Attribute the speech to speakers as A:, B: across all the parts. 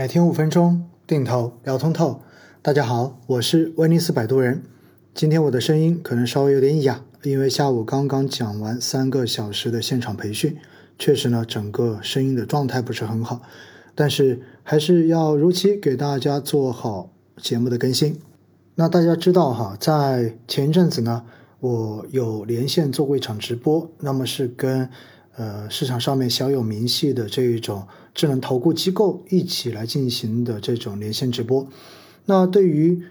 A: 每天五分钟，定投聊通透。大家好，我是威尼斯摆渡人。今天我的声音可能稍微有点哑，因为下午刚刚讲完三个小时的现场培训，确实呢，整个声音的状态不是很好。但是还是要如期给大家做好节目的更新。那大家知道哈，在前一阵子呢，我有连线做过一场直播，那么是跟。呃，市场上面小有名气的这一种智能投顾机构一起来进行的这种连线直播。那对于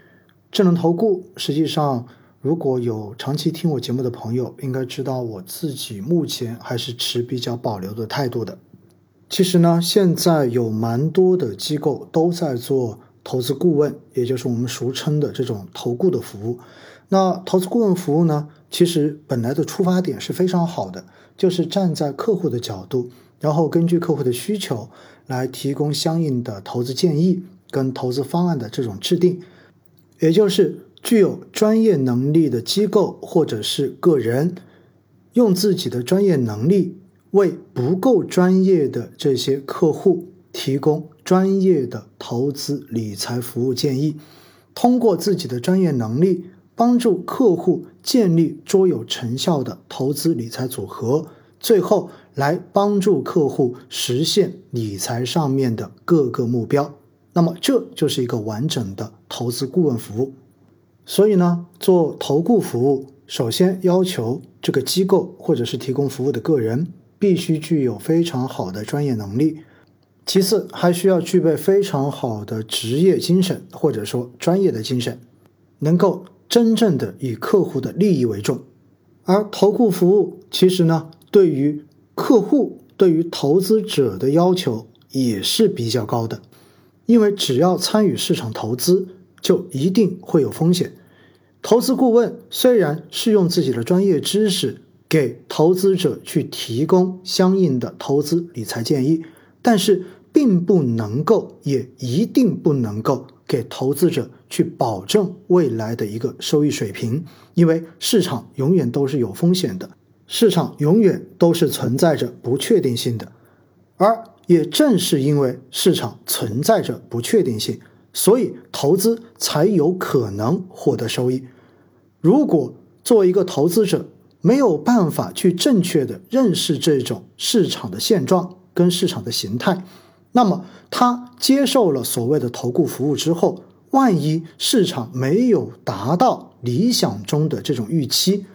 A: 智能投顾，实际上如果有长期听我节目的朋友，应该知道我自己目前还是持比较保留的态度的。其实呢，现在有蛮多的机构都在做投资顾问，也就是我们俗称的这种投顾的服务。那投资顾问服务呢，其实本来的出发点是非常好的。就是站在客户的角度，然后根据客户的需求来提供相应的投资建议跟投资方案的这种制定，也就是具有专业能力的机构或者是个人，用自己的专业能力为不够专业的这些客户提供专业的投资理财服务建议，通过自己的专业能力。帮助客户建立卓有成效的投资理财组合，最后来帮助客户实现理财上面的各个目标。那么，这就是一个完整的投资顾问服务。所以呢，做投顾服务，首先要求这个机构或者是提供服务的个人必须具有非常好的专业能力，其次还需要具备非常好的职业精神或者说专业的精神，能够。真正的以客户的利益为重，而投顾服务其实呢，对于客户、对于投资者的要求也是比较高的，因为只要参与市场投资，就一定会有风险。投资顾问虽然是用自己的专业知识给投资者去提供相应的投资理财建议，但是并不能够，也一定不能够。给投资者去保证未来的一个收益水平，因为市场永远都是有风险的，市场永远都是存在着不确定性的，而也正是因为市场存在着不确定性，所以投资才有可能获得收益。如果作为一个投资者没有办法去正确的认识这种市场的现状跟市场的形态，那么他接受了所谓的投顾服务之后，万一市场没有达到理想中的这种预期，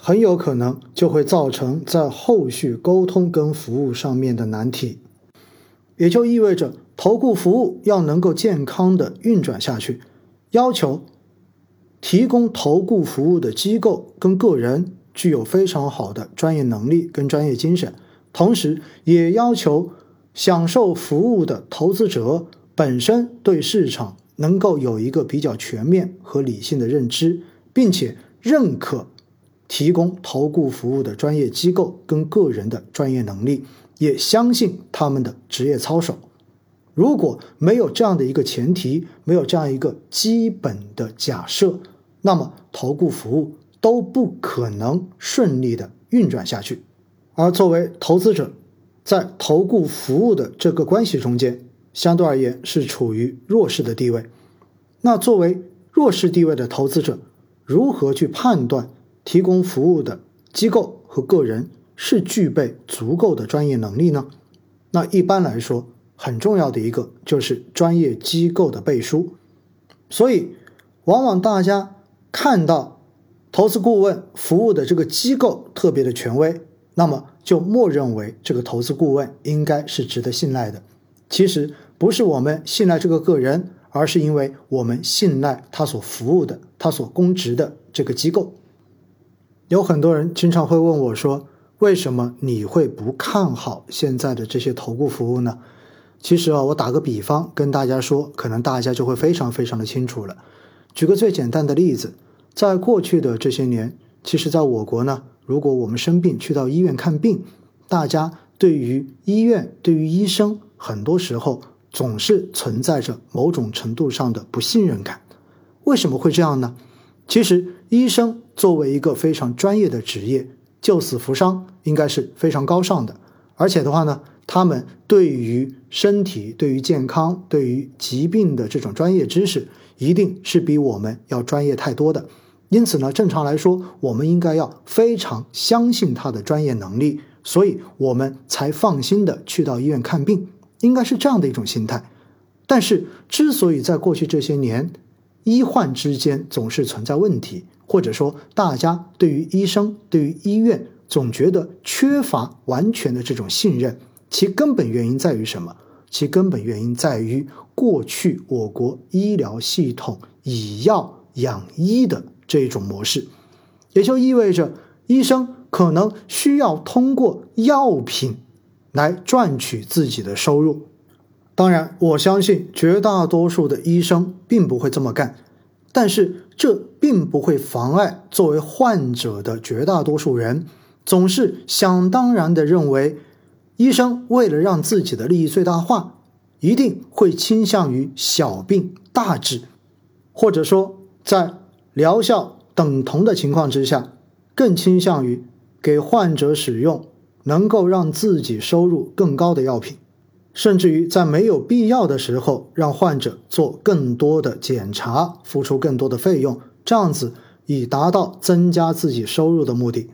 A: 很有可能就会造成在后续沟通跟服务上面的难题。也就意味着投顾服务要能够健康的运转下去，要求提供投顾服务的机构跟个人具有非常好的专业能力跟专业精神，同时也要求。享受服务的投资者本身对市场能够有一个比较全面和理性的认知，并且认可提供投顾服务的专业机构跟个人的专业能力，也相信他们的职业操守。如果没有这样的一个前提，没有这样一个基本的假设，那么投顾服务都不可能顺利的运转下去。而作为投资者，在投顾服务的这个关系中间，相对而言是处于弱势的地位。那作为弱势地位的投资者，如何去判断提供服务的机构和个人是具备足够的专业能力呢？那一般来说，很重要的一个就是专业机构的背书。所以，往往大家看到投资顾问服务的这个机构特别的权威。那么就默认为这个投资顾问应该是值得信赖的。其实不是我们信赖这个个人，而是因为我们信赖他所服务的、他所供职的这个机构。有很多人经常会问我说：“为什么你会不看好现在的这些投顾服务呢？”其实啊，我打个比方跟大家说，可能大家就会非常非常的清楚了。举个最简单的例子，在过去的这些年，其实在我国呢。如果我们生病去到医院看病，大家对于医院、对于医生，很多时候总是存在着某种程度上的不信任感。为什么会这样呢？其实，医生作为一个非常专业的职业，救死扶伤应该是非常高尚的。而且的话呢，他们对于身体、对于健康、对于疾病的这种专业知识，一定是比我们要专业太多的。因此呢，正常来说，我们应该要非常相信他的专业能力，所以我们才放心的去到医院看病，应该是这样的一种心态。但是，之所以在过去这些年，医患之间总是存在问题，或者说大家对于医生、对于医院总觉得缺乏完全的这种信任。其根本原因在于什么？其根本原因在于过去我国医疗系统以药养医的这种模式，也就意味着医生可能需要通过药品来赚取自己的收入。当然，我相信绝大多数的医生并不会这么干，但是这并不会妨碍作为患者的绝大多数人总是想当然的认为。医生为了让自己的利益最大化，一定会倾向于小病大治，或者说在疗效等同的情况之下，更倾向于给患者使用能够让自己收入更高的药品，甚至于在没有必要的时候让患者做更多的检查，付出更多的费用，这样子以达到增加自己收入的目的。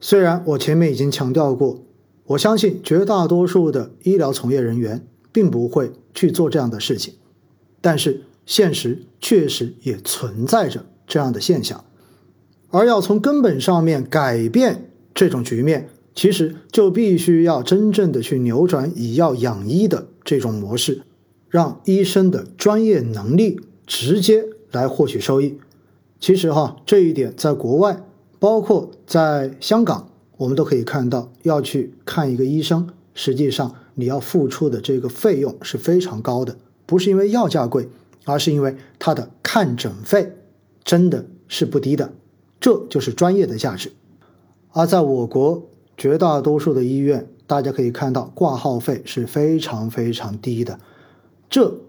A: 虽然我前面已经强调过。我相信绝大多数的医疗从业人员并不会去做这样的事情，但是现实确实也存在着这样的现象，而要从根本上面改变这种局面，其实就必须要真正的去扭转以药养医的这种模式，让医生的专业能力直接来获取收益。其实哈，这一点在国外，包括在香港。我们都可以看到，要去看一个医生，实际上你要付出的这个费用是非常高的，不是因为药价贵，而是因为他的看诊费真的是不低的，这就是专业的价值。而在我国绝大多数的医院，大家可以看到挂号费是非常非常低的，这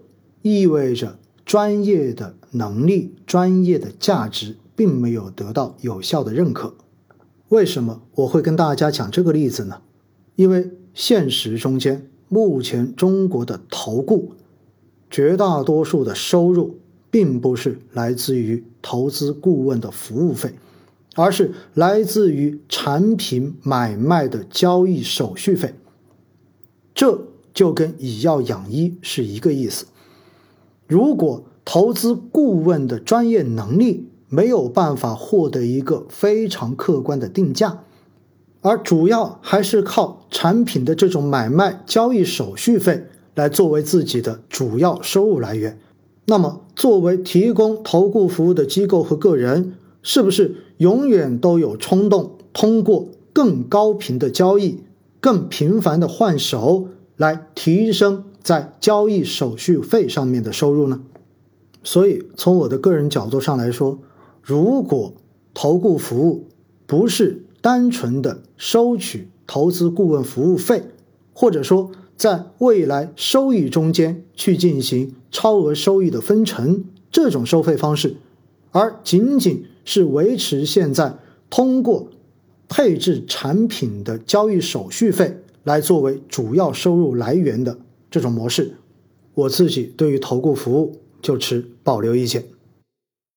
A: 意味着专业的能力、专业的价值并没有得到有效的认可。为什么我会跟大家讲这个例子呢？因为现实中间，目前中国的投顾绝大多数的收入，并不是来自于投资顾问的服务费，而是来自于产品买卖的交易手续费。这就跟以药养医是一个意思。如果投资顾问的专业能力，没有办法获得一个非常客观的定价，而主要还是靠产品的这种买卖交易手续费来作为自己的主要收入来源。那么，作为提供投顾服务的机构和个人，是不是永远都有冲动通过更高频的交易、更频繁的换手来提升在交易手续费上面的收入呢？所以，从我的个人角度上来说，如果投顾服务不是单纯的收取投资顾问服务费，或者说在未来收益中间去进行超额收益的分成这种收费方式，而仅仅是维持现在通过配置产品的交易手续费来作为主要收入来源的这种模式，我自己对于投顾服务就持保留意见。